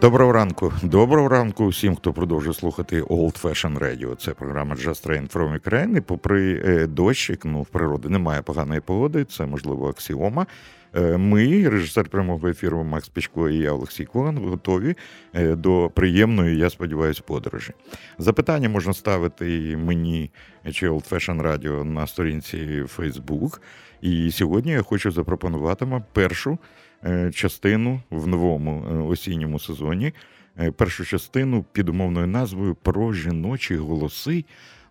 Доброго ранку, доброго ранку усім, хто продовжує слухати Old Fashion Radio. Це програма Just Train from Ukraine. Попри е, дощик, ну в природі немає поганої погоди. Це можливо аксіома. Е, ми, режисер прямого ефіру Макс Пічко і я Олексій Коган, готові е, до приємної, я сподіваюся, подорожі. Запитання можна ставити мені чи Old Fashion Radio на сторінці Facebook. І сьогодні я хочу запропонувати вам першу. Е, частину в новому е, осінньому сезоні. Е, першу частину під умовною назвою про жіночі голоси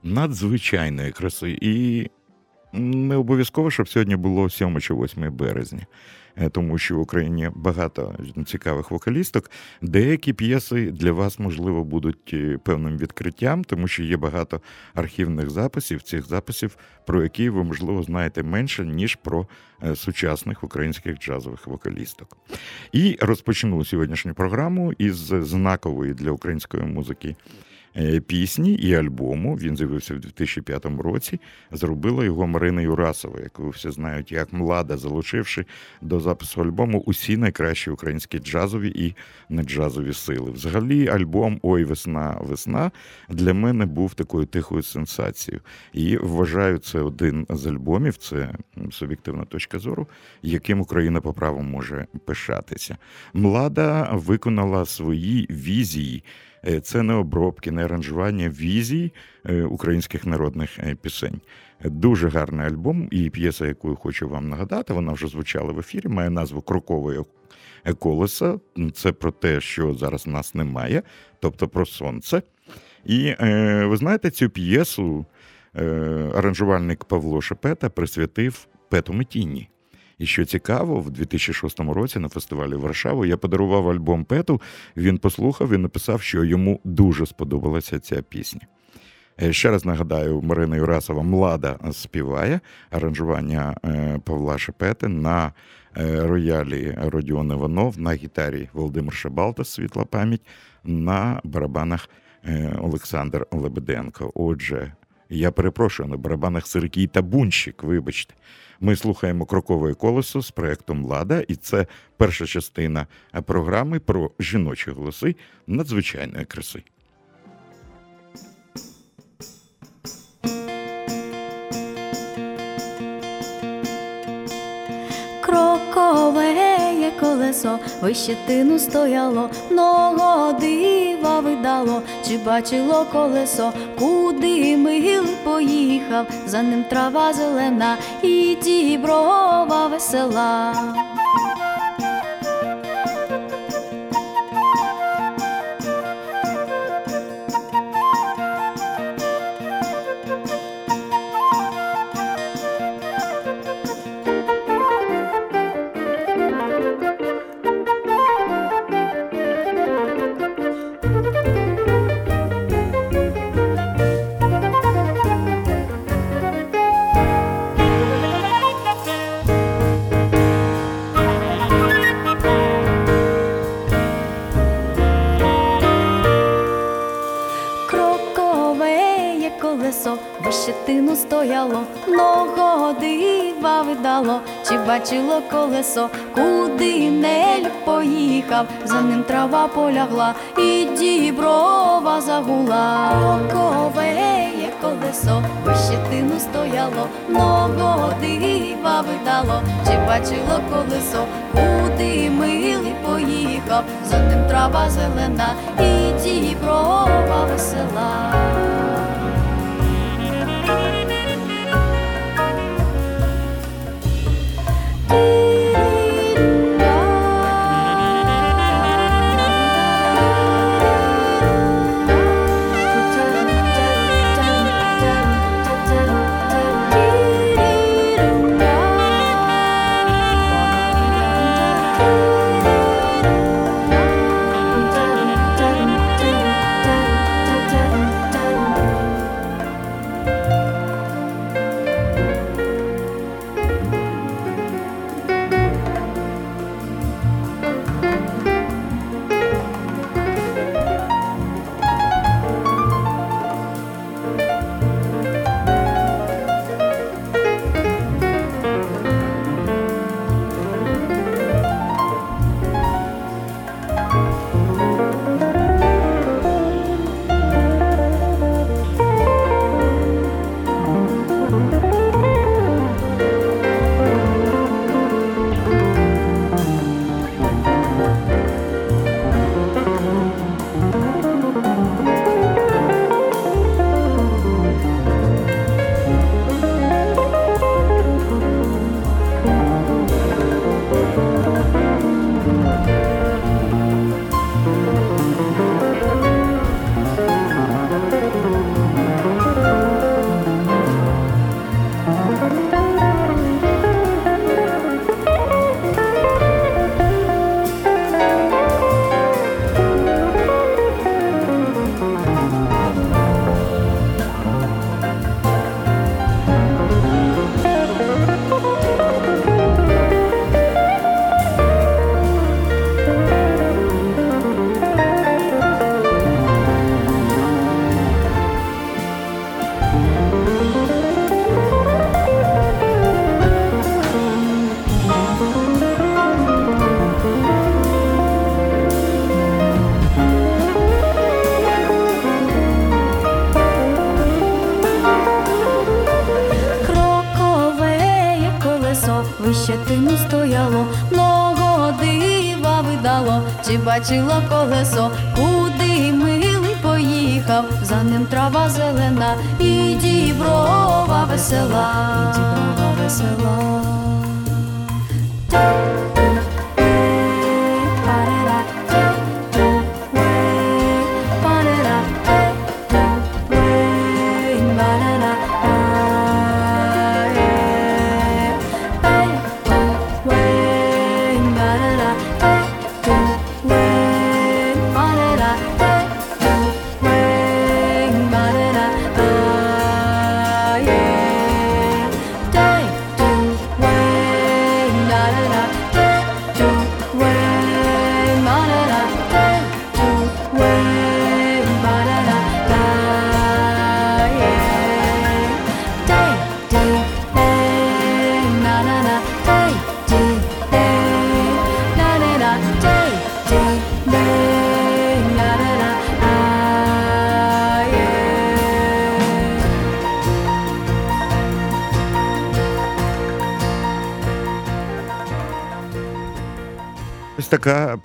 надзвичайної краси. І не обов'язково, щоб сьогодні було 7 чи 8 березня. Е, тому що в Україні багато цікавих вокалісток. Деякі п'єси для вас, можливо, будуть е, певним відкриттям, тому що є багато архівних записів, цих записів, про які ви, можливо, знаєте менше, ніж про е, сучасних українських джазових вокалісток. І розпочну сьогоднішню програму із знакової для української музики. Е, пісні і альбому. Він з'явився в 2005 році. Зробила його Марина Юрасова, яку всі знають, як млада, залучивши до запису альбому усі найкращі українські джазові і неджазові сили. Взагалі, альбом Ой, весна, весна для мене був такою тихою сенсацією. І вважаю, це один з альбомів, це суб'єктивна точка зору, яким Україна по праву може пишатися. Млада виконала свої візії. Е, це не обробки, не аранжування візій е, українських народних е, пісень. Дуже гарний альбом, і п'єса, яку хочу вам нагадати, вона вже звучала в ефірі, має назву Крокове колеса. Це про те, що зараз нас немає, тобто про сонце. І ви знаєте, цю п'єсу аранжувальник Павло Шепета присвятив Пету Метінні. І що цікаво, в 2006 році на фестивалі Варшаву я подарував альбом Пету. Він послухав і написав, що йому дуже сподобалася ця пісня. Е, ще раз нагадаю, Марина Юрасова Млада співає аранжування е, Павла Шепети на е, роялі Родіон Іванов, на гітарі Володимир Шабалта, світла пам'ять, на барабанах Олександр Лебеденко. Отже, я перепрошую на барабанах Сергій Табунщик, вибачте. Ми слухаємо крокове колесо з проектом Лада, і це перша частина програми про жіночі голоси надзвичайної краси. Колесо, вище тину стояло, много дива видало, чи бачило колесо, куди мил поїхав, за ним трава зелена і діброва весела. Чи бачило колесо, куди нель поїхав, за ним трава полягла, і діброва загула, Оковеє колесо, щетину стояло, много дива видало, чи бачило колесо, куди милий поїхав, за ним трава зелена, і діброва весела. Чи бачило колесо,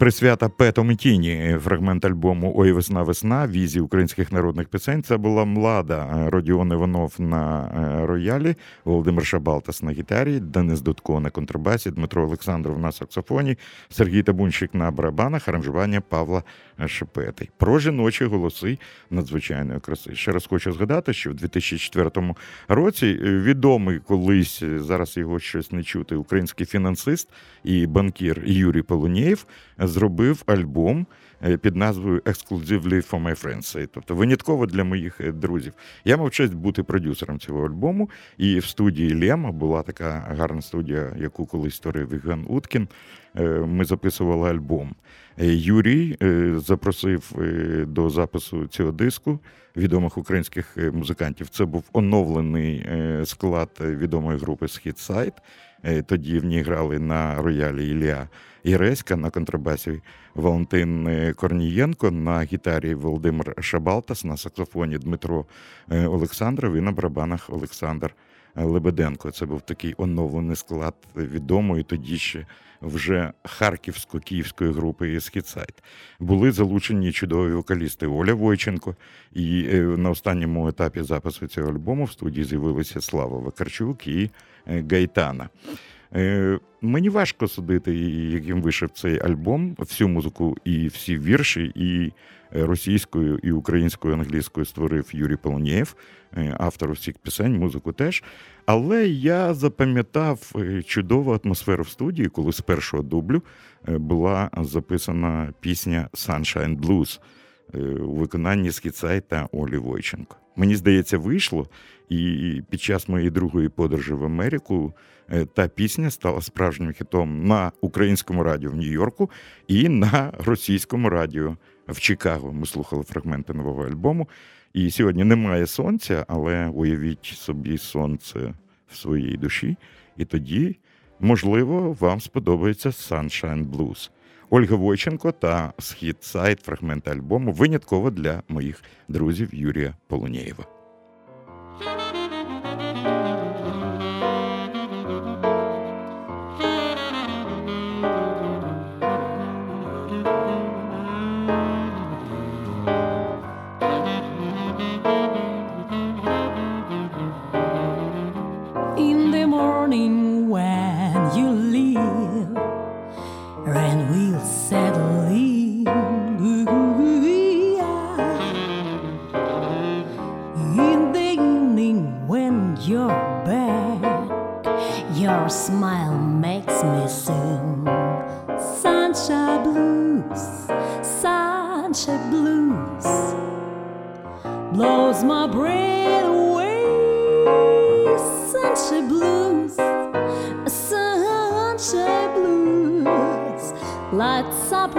присвята Пету Тіні, фрагмент альбому Ой весна, весна, візі українських народних пісень. Це була млада Родіон Іванов на е, роялі, Володимир Шабалтас на гітарі, Денис Дудко на контрабасі, Дмитро Олександров на саксофоні, Сергій Табунщик на барабанах, аранжування Павла Шепети. Про жіночі голоси надзвичайної краси. Ще раз хочу згадати, що в 2004 році відомий колись зараз його щось не чути, український фінансист і банкір Юрій Полунєєв зробив альбом. Е, під назвою Exclusively for my friends, тобто винятково для моїх е, друзів. Я мав честь бути продюсером цього альбому, і в студії Лема була така гарна студія, яку колись створив Євген Уткін. Е, ми записували альбом. Юрій запросив до запису цього диску відомих українських музикантів. Це був оновлений склад відомої групи Східсайд. Тоді в ній грали на роялі Ілля Іреська на контрабасі Валентин е, Корнієнко, на гітарі Володимир Шабалтас, на саксофоні Дмитро е, Олександров і на барабанах Олександр е, Лебеденко. Це був такий оновлений склад відомої тоді ще вже харківсько-київської групи «Східсайд». Були залучені чудові вокалісти Оля Войченко. І на останньому етапі запису цього альбому в студії з'явилися Слава Вакарчук і Гайтана. Е, мені важко судити, яким вийшов цей альбом, всю музику і всі вірші, і російською, і українською, англійською створив Юрій Полонєєв, е, автор усіх пісень, музику теж. Але я запам'ятав е, чудову атмосферу в студії, коли з першого дублю була записана пісня Sunshine Blues у виконанні Скіцай та Олі Войченко. Мені здається, вийшло, і під час моєї другої подорожі в Америку е, та пісня стала справжнім хітом на українському радіо в Нью-Йорку і на російському радіо в Чикаго. Ми слухали фрагменти нового альбому. І сьогодні немає сонця, але уявіть собі сонце в своїй душі. І тоді, можливо, вам сподобається Sunshine Blues. Ольга Войченко та схід сайт фрагменти альбому винятково для моїх друзів Юрія blues, sunshine blues blows my brain away. Sunshine blues, sunshine blues lights up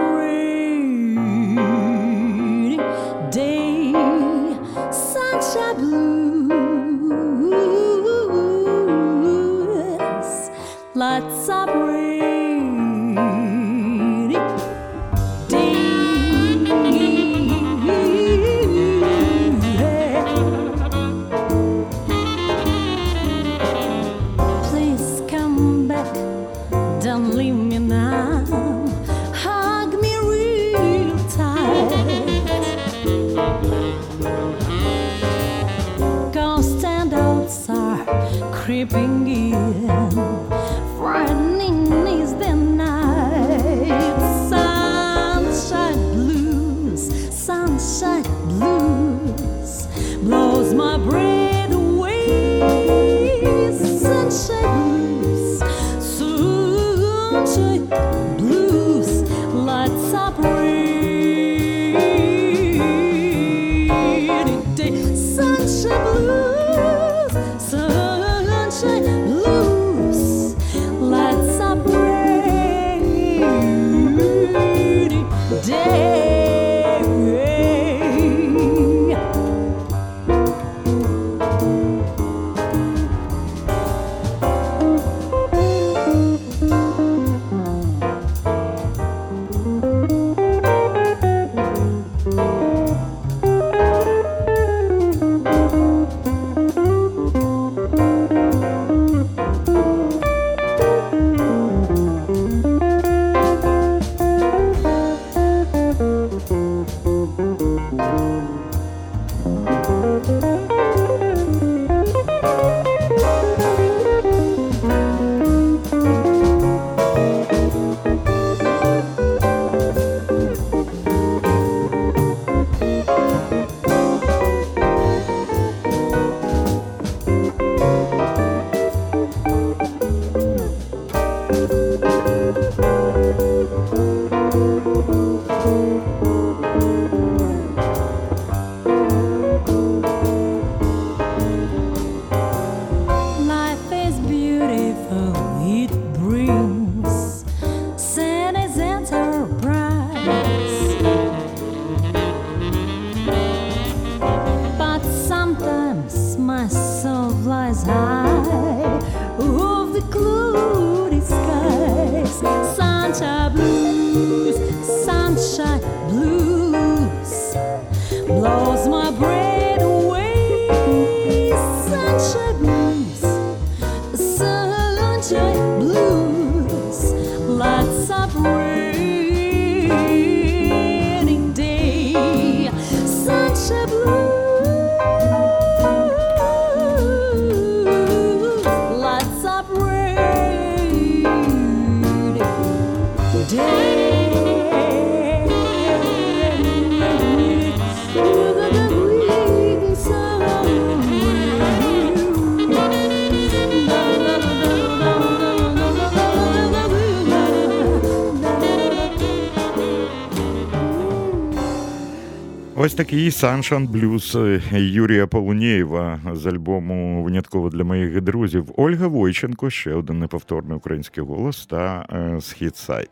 Ось такий Sunshine Blues Юрія Полунєєва з альбому Винятково для моїх друзів. Ольга Войченко, ще один неповторний український голос та е, схід сайт.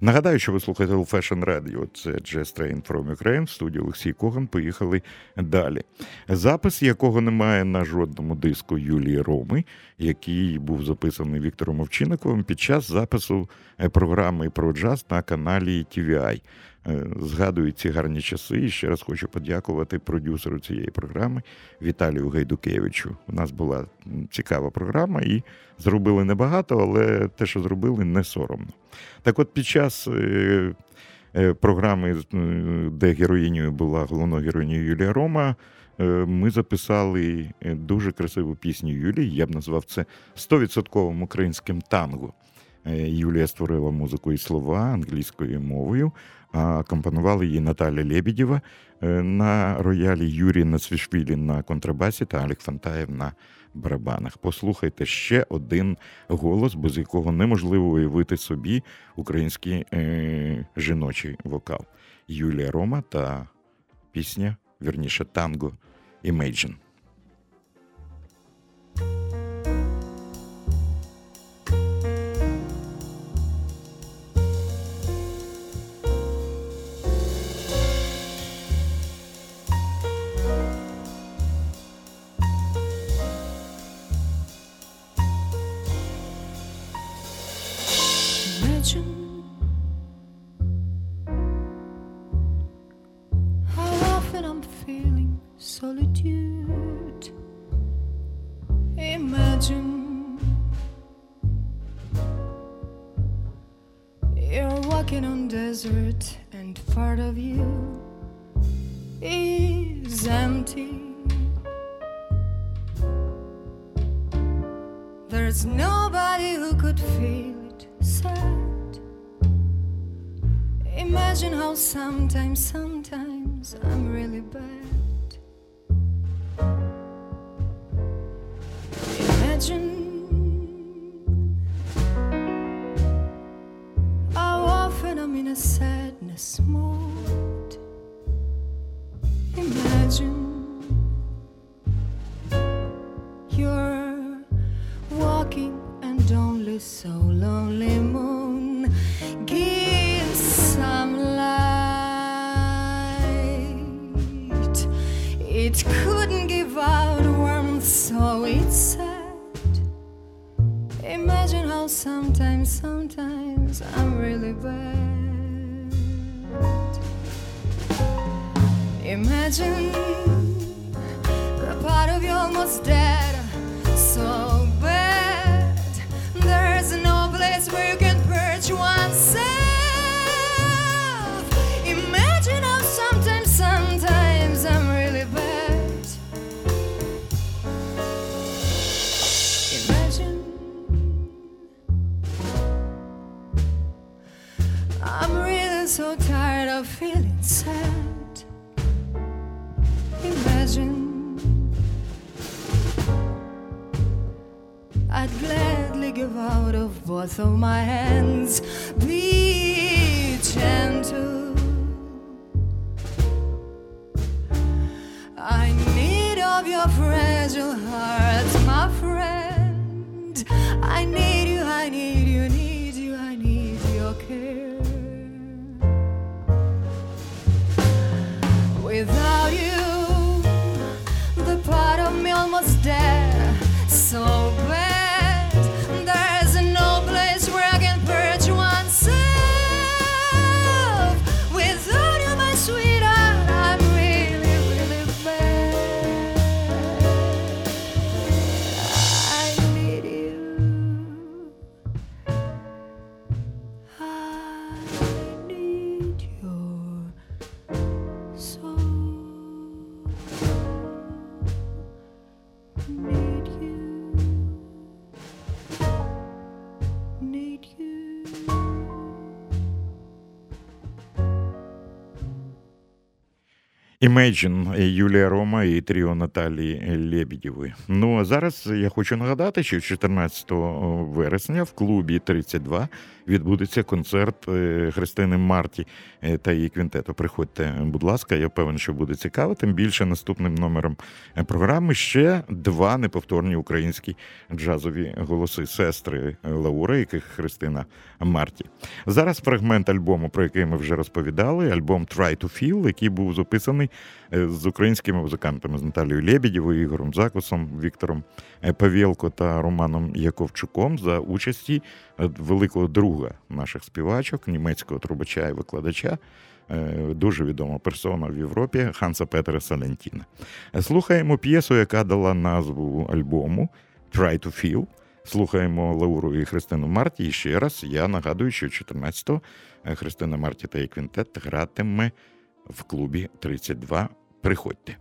Нагадаю, що ви слухаєте Old Fashion Radio. Це Jazz Train from Ukraine, в студії Олексій Коган. Поїхали далі. Запис, якого немає на жодному диску Юлії Роми, який був записаний Віктором Овчинниковим під час запису е, програми про джаз на каналі TVI. Е, Згадую ці гарні часи. І ще раз хочу подякувати продюсеру цієї програми Віталію Гайдукевичу. У нас була цікава програма, і зробили небагато, але те, що зробили, не соромно. Так от під час е, е, програми, де героїнею була головною героїнею Юлія Рома, ми записали дуже красиву пісню Юлії. Я б назвав це 100% українським танго. Юлія створила музику і слова англійською мовою, а компонували її Наталя Лебедєва е, на роялі Юрій Нацвішвілі на контрабасі та Алік Фантаєв на барабанах. Послухайте ще один голос, без якого неможливо уявити собі український е, жіночий вокал. Юлія Рома та пісня, вірніше, танго Imagine. Imagine You're walking on desert and part of you is empty. There's nobody who could feel it sad. Imagine how sometimes, sometimes I'm really bad. Imagine how often I'm in a sadness mood. Imagine Юлія Рома і тріо Наталії Лєбідєвої. Ну а зараз я хочу нагадати, що 14 вересня в клубі 32 відбудеться концерт е, Христини Марті е, та її квінтету. Приходьте, будь ласка, я певен, що буде цікаво. Тим більше наступним номером е, програми ще два неповторні українські джазові голоси сестри Лаури, яких Христина Марті. Зараз фрагмент альбому, про який ми вже розповідали, альбом Try to Feel, який був записаний е, з українськими музикантами з Наталією Лєбідєвою, Ігорем Закусом, Віктором е, Павєлко та Романом Яковчуком за участі е, великого друга наших співачок, німецького трубача і викладача. е, Дуже відома персона в Європі Ханса Петера Салентіна. Е, Слухаємо п'єсу, яка дала назву альбому Try to Feel. Слухаємо Лауру і Христину Марті. І ще раз я нагадую, що 14-го Христина Марті та її квінтет гратиме в клубі 32. Приходьте.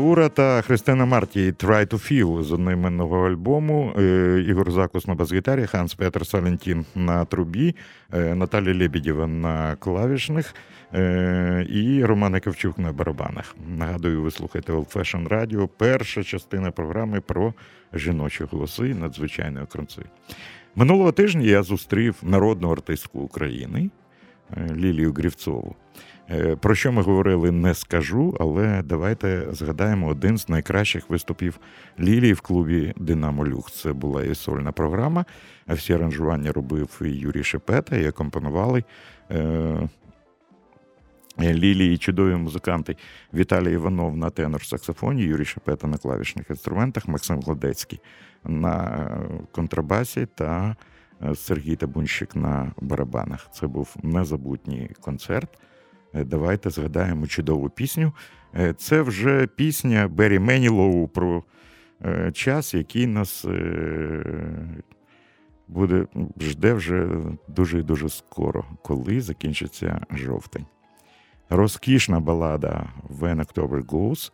Лаура та Христина Марті «Try to Feel» з одноіменного альбому. Е, Ігор Закус на бас-гітарі, Ханс Петер Салентін на трубі, е, Наталя Лебедєва на клавішних е, і Роман Яковчук на барабанах. Нагадую, ви слухаєте Old Fashion Radio, перша частина програми про жіночі голоси надзвичайної краси. Минулого тижня я зустрів народну артистку України Лілію Грівцову. Е, Про що ми говорили, не скажу, але давайте згадаємо один з найкращих виступів Лілії в клубі Динамо Люх. Це була і сольна програма. а Всі аранжування робив Юрій Шепета, і акомпонували е, Лілії чудові музиканти Віталій Іванов на тенор-саксофоні, Юрій Шепета на клавішних інструментах, Максим Гладецький на е, контрабасі та Сергій Табунщик на барабанах. Це був незабутній концерт. Е, Давайте згадаємо чудову пісню. Е, Це вже пісня Беррі Менілоу про е, час, який нас буде жде вже дуже і дуже скоро, коли закінчиться жовтень. Розкішна балада When October Goes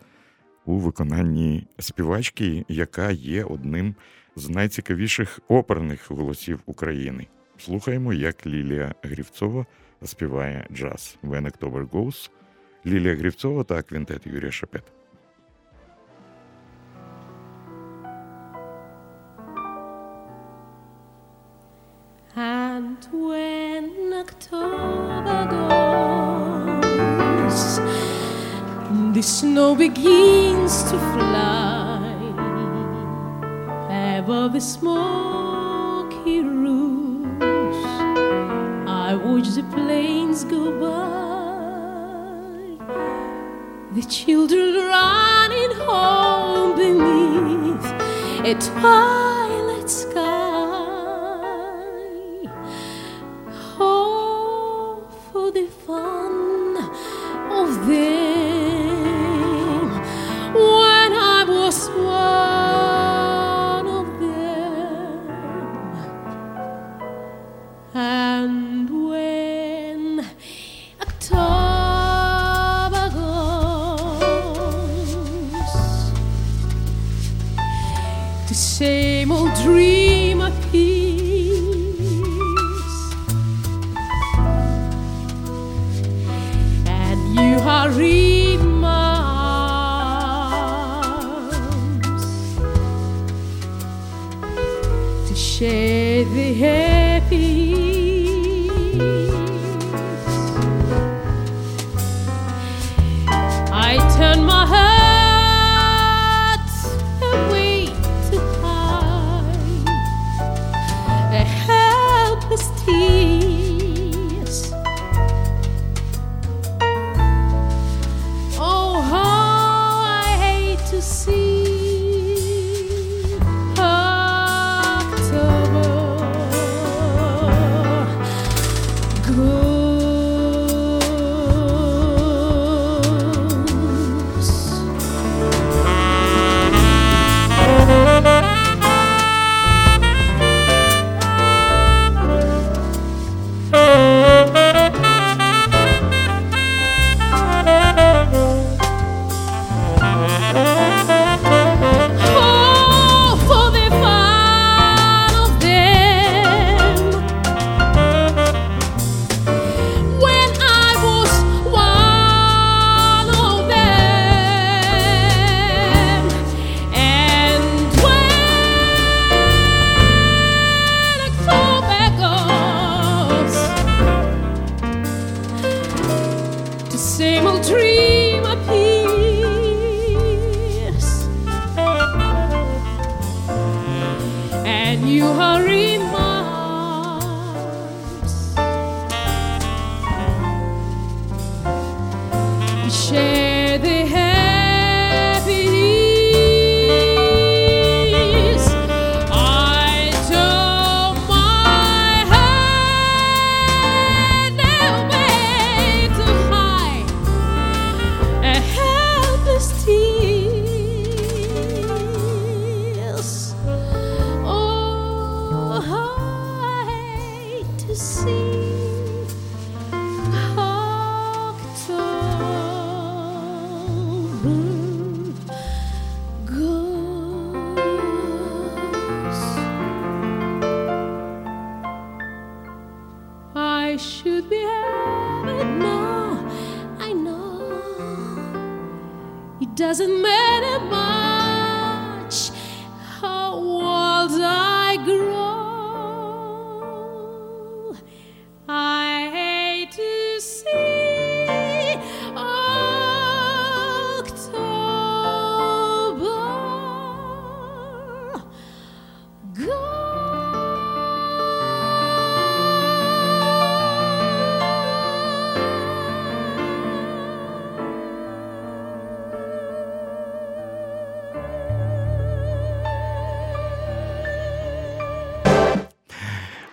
у виконанні співачки, яка є одним з найцікавіших оперних голосів України. Слухаємо, як Лілія Грівцова співає джаз «When October Goes», Лілія Грівцова та квінтет Юрія Шепет. And when October goes, the snow begins to fly above the smoke. The children running home beneath. A twilight I should be happy now. I know it doesn't matter much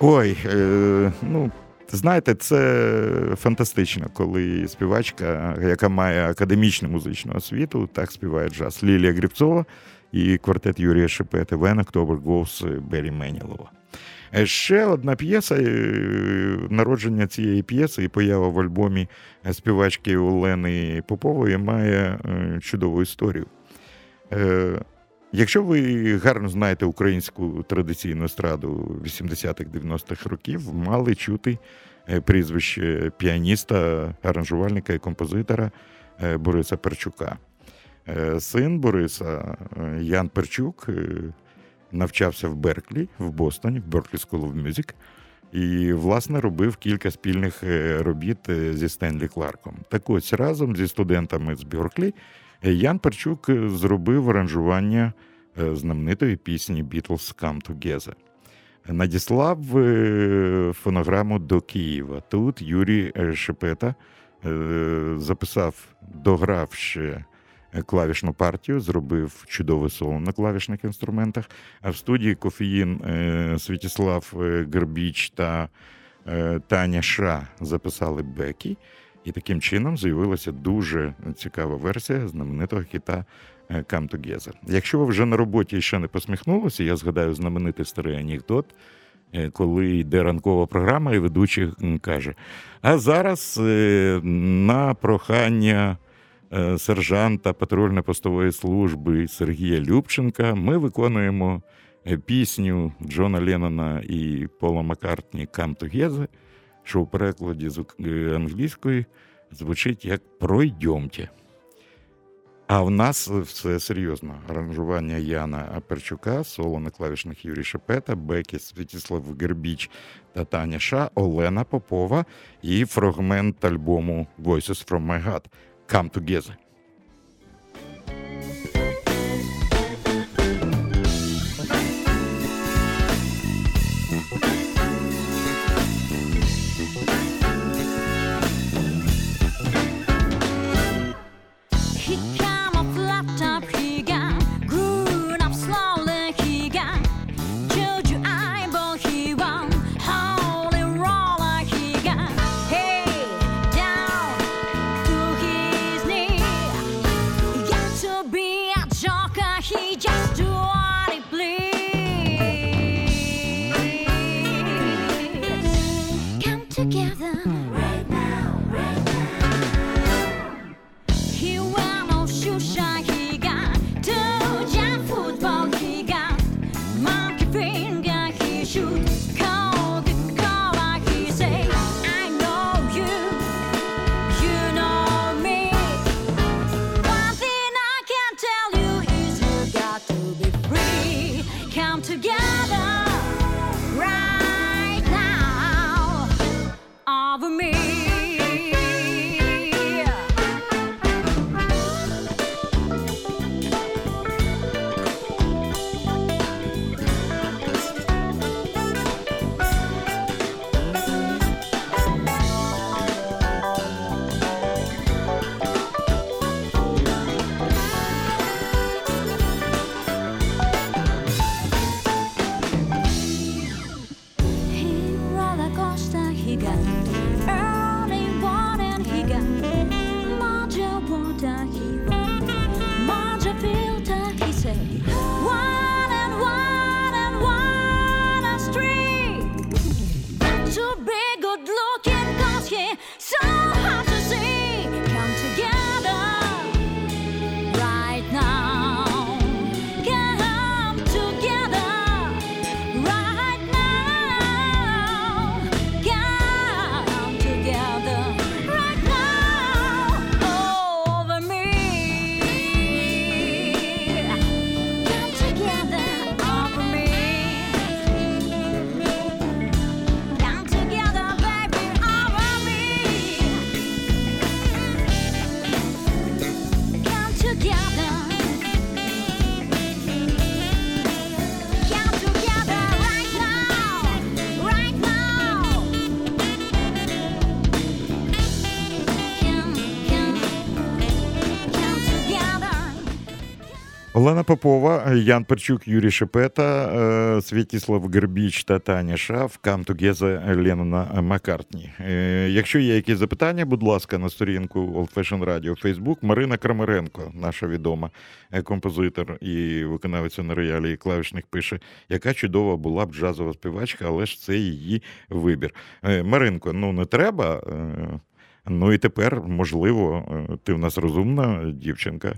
Ой, е, ну. Знаєте, це фантастично, коли співачка, яка має академічну музичну освіту, так співає джаз Лілія Грибцова і квартет Юрія Шепети «When October Goes» Бері Менілова. Е, Ще одна п'єса, е, народження цієї п'єси і поява в альбомі співачки Олени Попової має е, чудову історію. Якщо ви гарно знаєте українську традиційну естраду 80-х 90-х років, мали чути е, прізвище піаніста, аранжувальника і композитора е, Бориса Перчука. Е, Син Бориса Ян Перчук навчався в Берклі, в Бостоні, в Berkeley School of Music. І, власне, робив кілька спільних робіт зі Стенлі Кларком. Так ось разом зі студентами з Бьорклі е, Ян Парчук е, зробив аранжування е, знаменитої пісні Beatles Come Together. Надіслав е, фонограму до Києва. Тут Юрій Шепета записав, дограв ще клавішну партію, зробив чудове соло на клавішних інструментах. А в студії кофеїн Святіслав Гербіч та Таня Ша записали Бекі. І таким чином з'явилася дуже цікава версія знаменитого хіта е, Come Together. Якщо ви вже на роботі ще не посміхнулися, я згадаю знаменитий старий анекдот, е, коли йде ранкова програма, і ведучий каже: А зараз е, на прохання сержанта патрульно-постової служби Сергія Любченка ми виконуємо пісню Джона Леннона і Пола Маккартні «Come Together», що у перекладі з е, англійської звучить як «Пройдемте». А в нас все серйозно. Аранжування Яна Аперчука, соло на клавішних Юрій Шепета, Бекі Святіслав Гербіч та Таня Ша, Олена Попова і фрагмент альбому Voices from My Heart Come Together. Олена Попова, Ян Перчук, Юрій Шепета, е, Святіслав Гербіч та Таня Шаф, Come Together Маккартні. Е, Якщо є якісь запитання, будь ласка, на сторінку Old Fashion Radio Facebook. Марина Крамаренко, наша відома е, композитор і виконавиця на роялі і клавішних, пише, яка чудова була б джазова співачка, але ж це її вибір. Е, Маринко, ну не треба. е, Ну і тепер, можливо, ти в нас розумна дівчинка.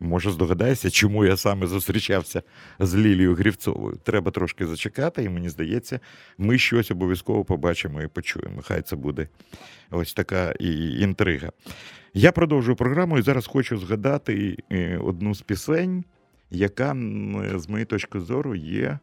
Може, здогадаєшся, чому я саме зустрічався з Лілією Грівцовою. Треба трошки зачекати, і мені здається, ми щось обов'язково побачимо і почуємо. Хай це буде ось така і інтрига. Я продовжую програму і зараз хочу згадати е, одну з пісень, яка, з моєї точки зору, є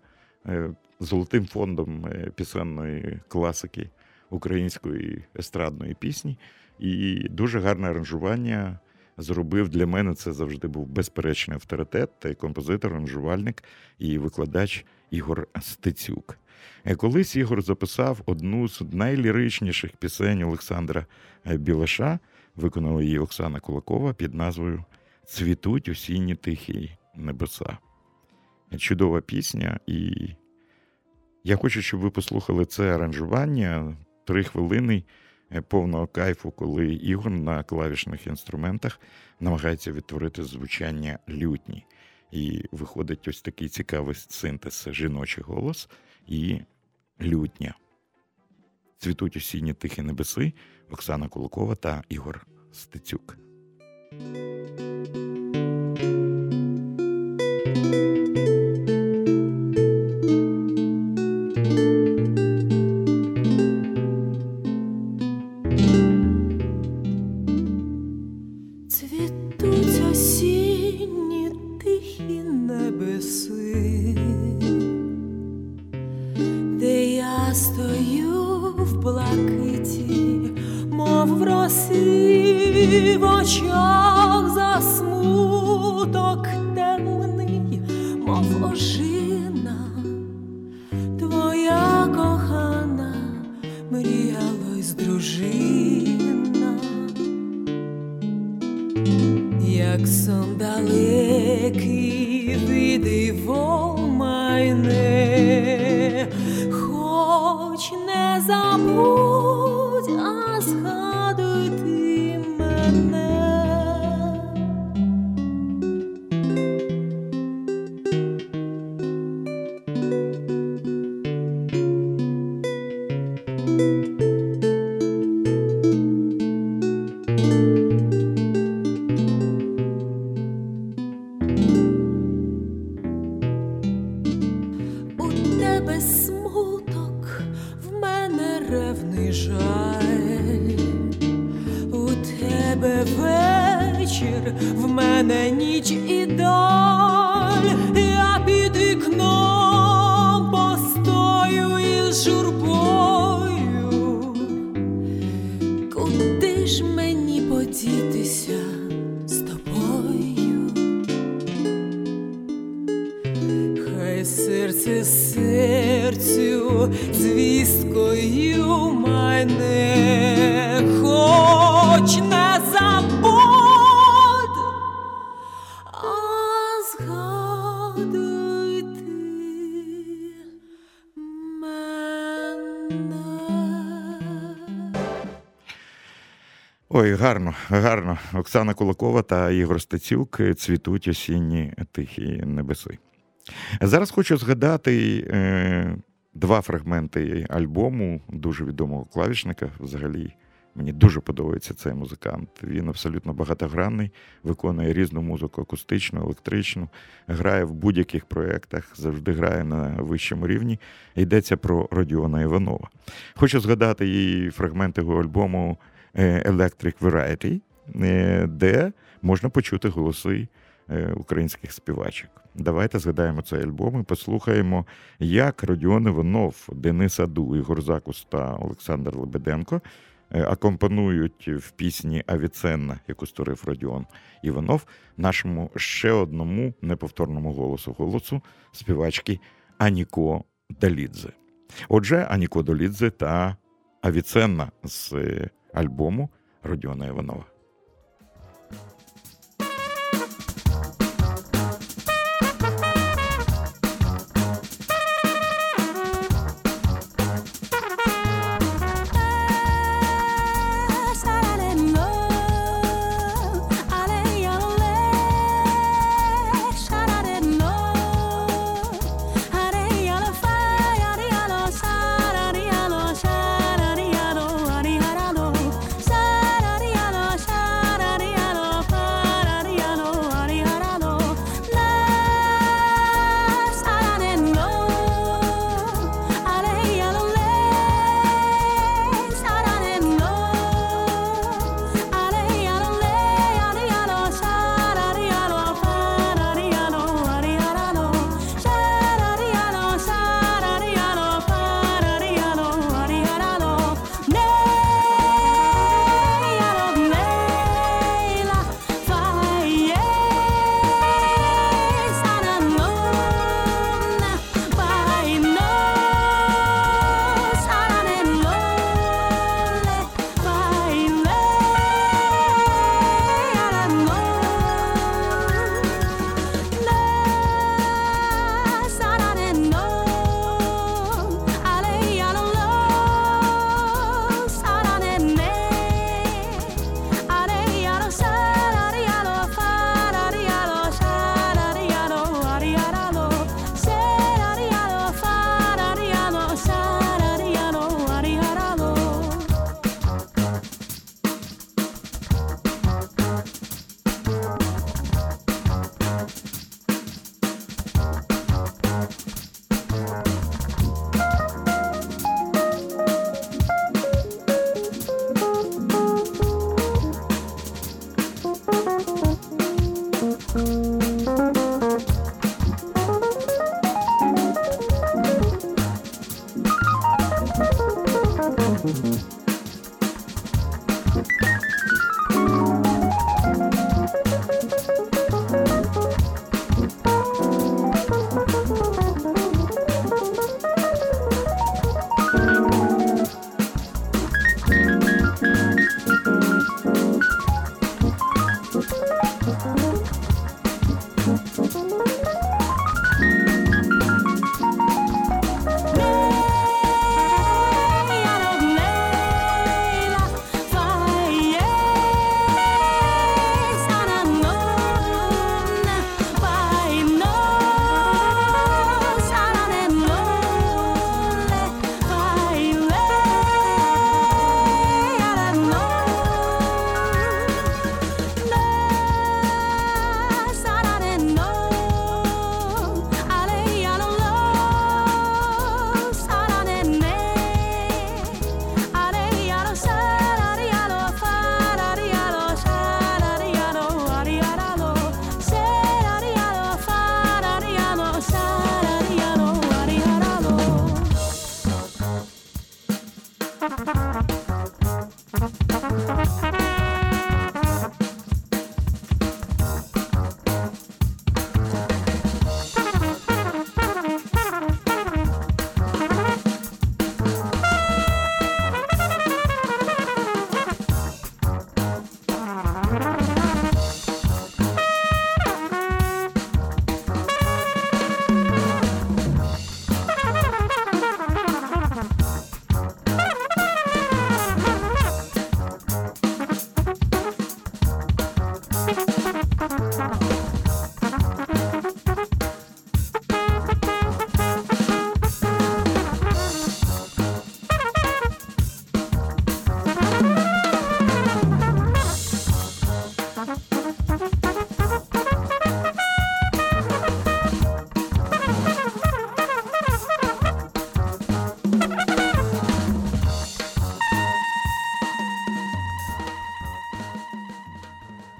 е, золотим фондом е, пісенної класики української естрадної пісні. І дуже гарне аранжування зробив для мене. Це завжди був безперечний авторитет, та й композитор, аранжувальник і викладач Ігор Стецюк. Е, Колись Ігор записав одну з найліричніших пісень Олександра е, Білаша. Виконала її Оксана Кулакова під назвою Цвітуть осінні тихі небеса. Чудова пісня, і я хочу, щоб ви послухали це аранжування три хвилини е, повного кайфу, коли Ігор на клавішних інструментах намагається відтворити звучання лютні. І виходить ось такий цікавий синтез жіночий голос і лютня. Цвітуть осінні тихі небеси Оксана Кулакова та Ігор Стецюк. Ой, гарно, гарно. Оксана Кулакова та Ігор Стецюк цвітуть осінні тихі небеси. Зараз хочу згадати е, два фрагменти альбому дуже відомого клавішника. Взагалі, мені дуже подобається цей музикант. Він абсолютно багатогранний, виконує різну музику, акустичну, електричну, грає в будь-яких проєктах, завжди грає на вищому рівні. Йдеться про Родіона Іванова. Хочу згадати і фрагменти його альбому Electric Variety, е, де можна почути голоси е, українських співачок. Давайте згадаємо цей альбом і послухаємо, як Родіон Іванов, Денис Аду, Ігор Закус та Олександр Лебеденко е, акомпанують в пісні Авіценна, яку створив Родіон Іванов, нашому ще одному неповторному голосу голосу співачки Аніко Далідзе. Отже, Аніко Долідзе та Авіценна з е, альбому Родіона Іванова.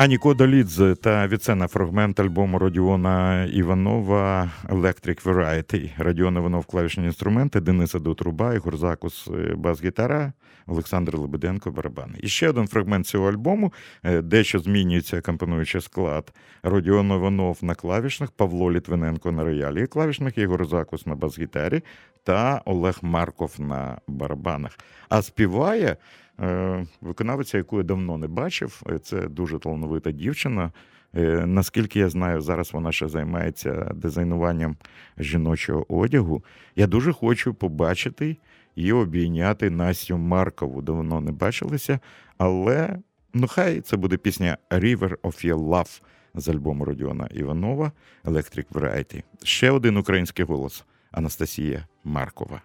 Аніко Долідзе та Віцена фрагмент альбому Родіона Іванова Electric Variety. Радіон Іванов клавішні інструменти, Дениса Дотруба, Ігор Закус е, бас-гітара, Олександр Лебеденко барабани. І ще один фрагмент цього альбому, е, дещо змінюється компонуючий склад. Родіон Іванов на клавішних, Павло Літвиненко на роялі клавішних, Ігор Закус на бас-гітарі та Олег Марков на барабанах. А співає. Е, виконавиця, яку я давно не бачив. Е, це дуже талановита дівчина. Е, наскільки я знаю, зараз вона ще займається дизайнуванням жіночого одягу. Я дуже хочу побачити і обійняти Настю Маркову. Давно не бачилися, але ну хай це буде пісня River of Your Love з альбому Родіона Іванова Electric Variety. Ще один український голос Анастасія Маркова.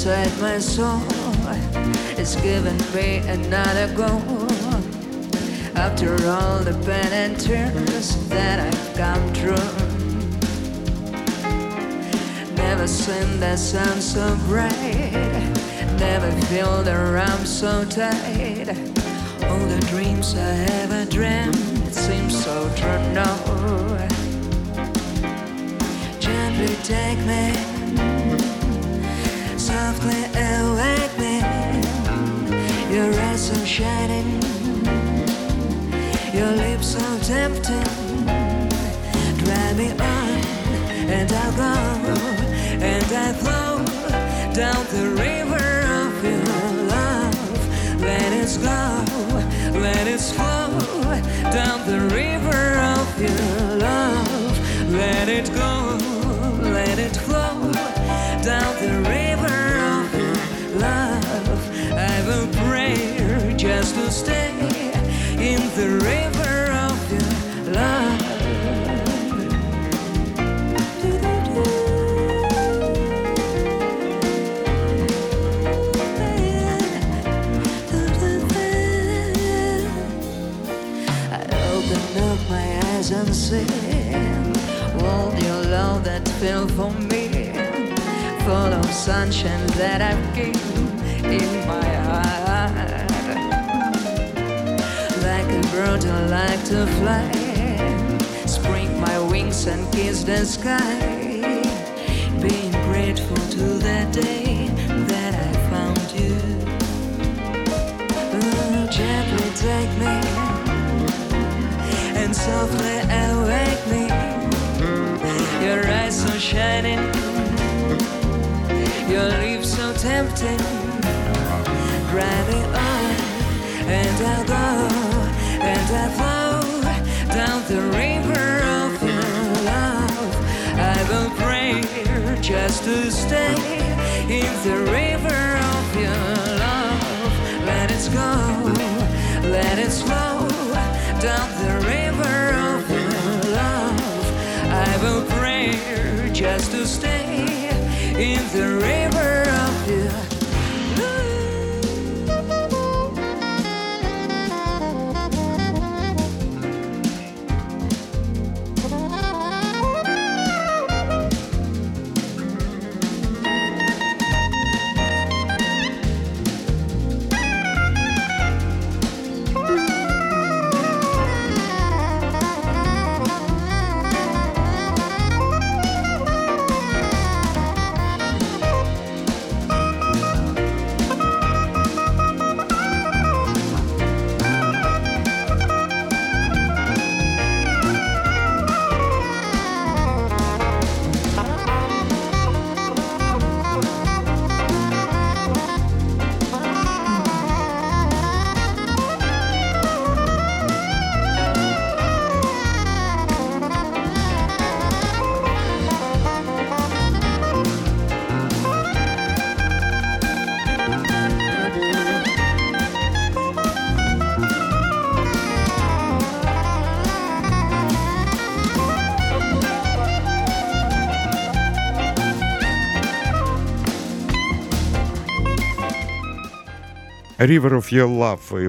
Inside my soul is giving me another go. After all the pain and tears that I've come through, never seen the sun so bright, never feel the arms so tight. All the dreams I ever dreamed, it seems so true now. Gently take me softly awake me. Your eyes are shining, your lips are tempting. Drive me on, and I'll go, and I flow down the river of your love. Let it go, let it flow down the river of your love. Let it go, dancing. All your love that feel for me, full of sunshine that I've given in my heart. Like a bird, I like to fly. Spread my wings and kiss the sky. Being grateful to the day that I found you. Oh, gently take me softly awake me. Your eyes so shining, your lips so tempting. Drive me on, and I'll go, and I'll flow down the river of your love. I will pray just to stay in the river of your love. Let it go, let it flow down the river of love. I will pray just to stay in the river River of Your Love,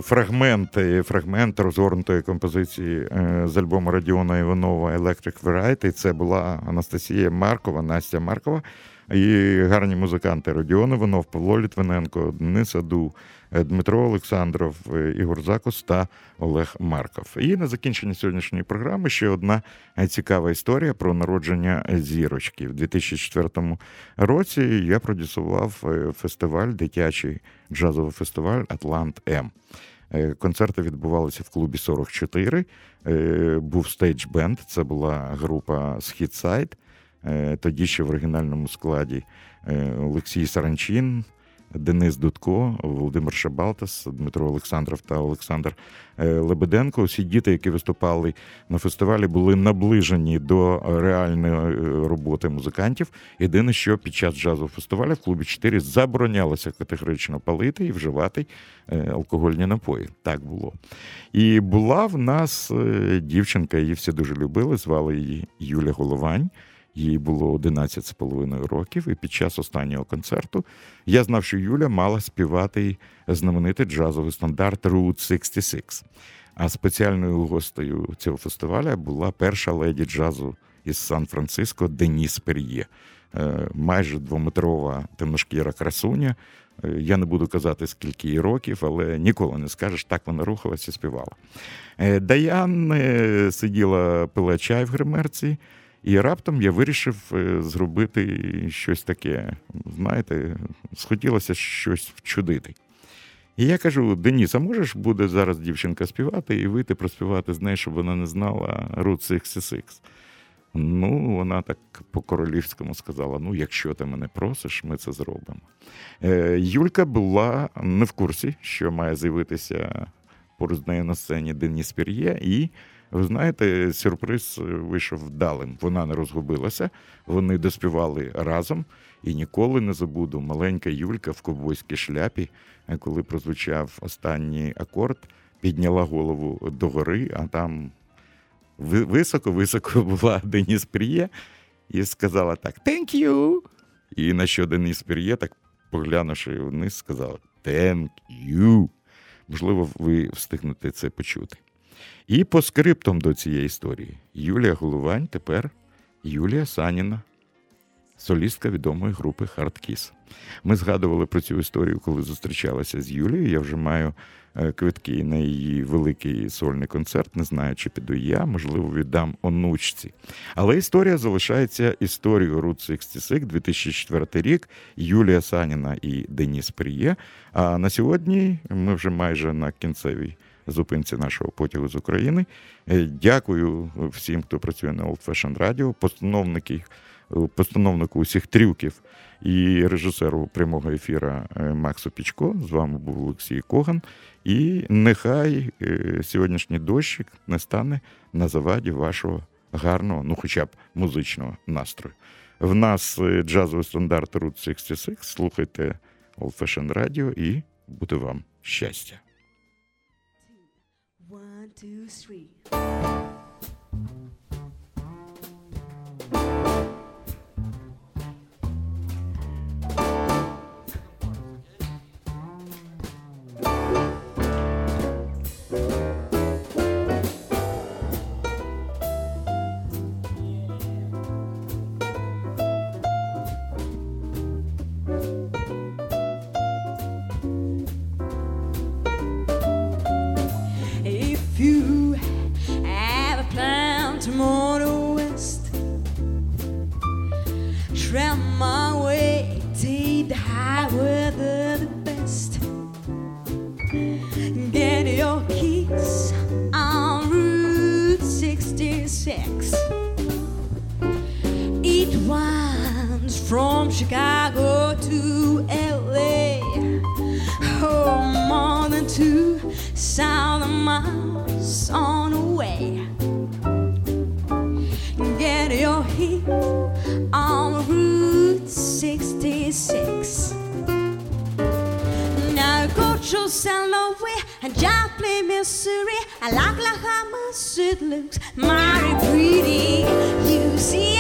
і фрагмент, розгорнутої композиції е, з альбому Радіона Іванова Electric Variety. Це була Анастасія Маркова, Настя Маркова і гарні музиканти Радіон Іванов, Павло Літвиненко, Денис Аду, Дмитро Олександров, е, Ігор Закус та Олег Марков. І на закінчення сьогоднішньої програми ще одна е, цікава історія про народження зірочки. В 2004 році я продюсував е, фестиваль, дитячий джазовий фестиваль Атлант М. Е, Концерти відбувалися в клубі 44. Е, Був stage band, це була група Схід-Side. Е, Тоді ще в оригінальному складі е, Олексій Саранчин, Денис Дудко, Володимир Шабалтас, Дмитро Олександров та Олександр е, Лебеденко. Усі діти, які виступали на фестивалі, були наближені до реальної е, роботи музикантів. Єдине, що під час джазового фестивалю в клубі 4 заборонялося категорично палити і вживати е, алкогольні напої. Так було. І була в нас дівчинка, її всі дуже любили, звали її Юля Головань. Їй було 11 з половиною років, і під час останнього концерту я знав, що Юля мала співати знаменитий джазовий стандарт Route 66. А спеціальною гостею цього фестивалю була перша леді джазу із Сан-Франциско Деніс Пер'є. Е, Майже двометрова темношкіра красуня. Е, Я не буду казати, скільки їй років, але ніколи не скажеш, так вона рухалася і співала. Е, Даян сиділа, пила чай в гримерці, і раптом я вирішив е, зробити щось таке. Знаєте, схотілося щось вчудити. І я кажу: Деніс, а можеш буде зараз дівчинка співати і вийти проспівати з нею, щоб вона не знала Route 66? Ну, вона так по-королівському сказала: ну, якщо ти мене просиш, ми це зробимо. Е, Юлька була не в курсі, що має з'явитися поруч з нею на сцені Деніс Пір'є, і ви знаєте, сюрприз вийшов вдалим. Вона не розгубилася, вони доспівали разом. І ніколи не забуду маленька Юлька в ковбойській шляпі, е, коли прозвучав останній акорд, підняла голову догори, а там високо-високо була Деніс Пір'є і сказала так: «Thank you!» І на що Деніс Пір'є, так поглянувши вниз, сказала «Thank you!» Можливо, ви встигнете це почути. І по скриптам до цієї історії Юлія Головань тепер Юлія Саніна, солістка відомої групи Kiss. Ми згадували про цю історію, коли зустрічалися з Юлією. Я вже маю е, квитки на її великий сольний концерт. Не знаю, чи піду я, можливо, віддам онучці. Але історія залишається історією Route 66, 2004 рік. Юлія Саніна і Деніс Пріє. А на сьогодні ми вже майже на кінцевій зупинці нашого потягу з України. Е, Дякую всім, хто працює на Old Fashion Radio, постановники, е, постановнику усіх трюків і режисеру прямого ефіра е, Максу Пічко. З вами був Олексій Коган. І нехай сьогоднішній дощик не стане на заваді вашого гарного, ну хоча б музичного настрою. В нас джазовий стандарт Route 66. Слухайте Old Fashion Radio і буде вам щастя. Two, three. From Chicago to LA. Oh, more than two thousand miles on the way. Get your heat on Route 66. Now go to St. Louis and Joplin, Missouri. I like Oklahoma, it looks mighty pretty. You see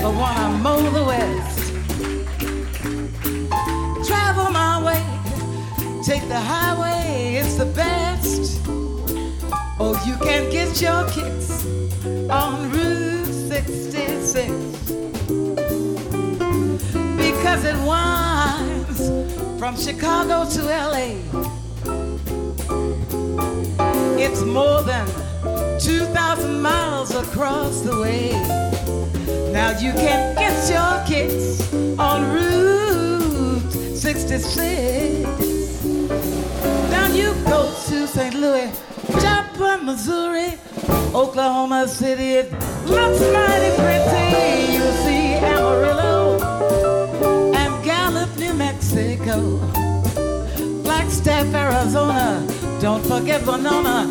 ever wanna mow the West, travel my way, take the highway, it's the best. Oh, you can get your kicks on Route 66 because it winds from Chicago to LA. It's more than 2,000 miles across the way. Now you can get your kids on Route 66. Down you go to St. Louis, Joplin, Missouri, Oklahoma City. It looks mighty pretty. You see Amarillo and Gallup, New Mexico. Flagstaff, Arizona. Don't forget Winona,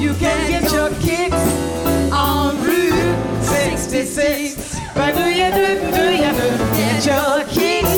You can get your kicks on Route 66. But do you do, do you do, get your kicks